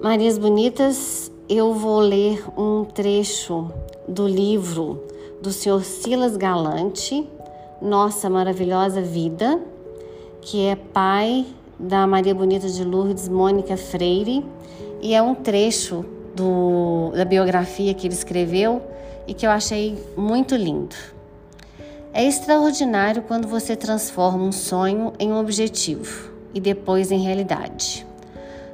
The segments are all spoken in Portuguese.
Marias Bonitas, eu vou ler um trecho do livro do Sr. Silas Galante, Nossa Maravilhosa Vida, que é pai da Maria Bonita de Lourdes, Mônica Freire, e é um trecho do, da biografia que ele escreveu e que eu achei muito lindo. É extraordinário quando você transforma um sonho em um objetivo e depois em realidade.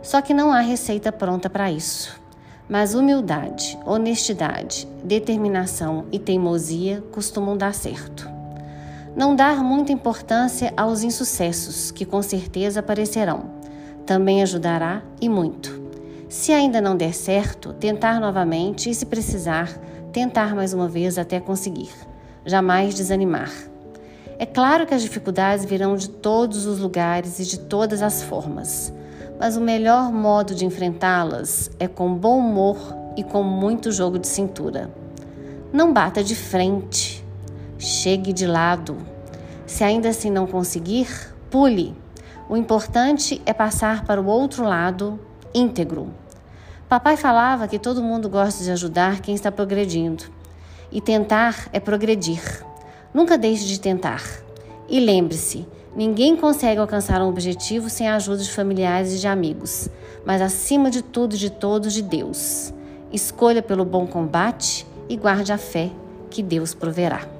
Só que não há receita pronta para isso. Mas humildade, honestidade, determinação e teimosia costumam dar certo. Não dar muita importância aos insucessos, que com certeza aparecerão, também ajudará e muito. Se ainda não der certo, tentar novamente e, se precisar, tentar mais uma vez até conseguir. Jamais desanimar. É claro que as dificuldades virão de todos os lugares e de todas as formas mas o melhor modo de enfrentá-las é com bom humor e com muito jogo de cintura. Não bata de frente, chegue de lado. Se ainda assim não conseguir, pule. O importante é passar para o outro lado íntegro. Papai falava que todo mundo gosta de ajudar quem está progredindo. E tentar é progredir. Nunca deixe de tentar. E lembre-se, Ninguém consegue alcançar um objetivo sem a ajuda de familiares e de amigos, mas acima de tudo e de todos, de Deus. Escolha pelo bom combate e guarde a fé que Deus proverá.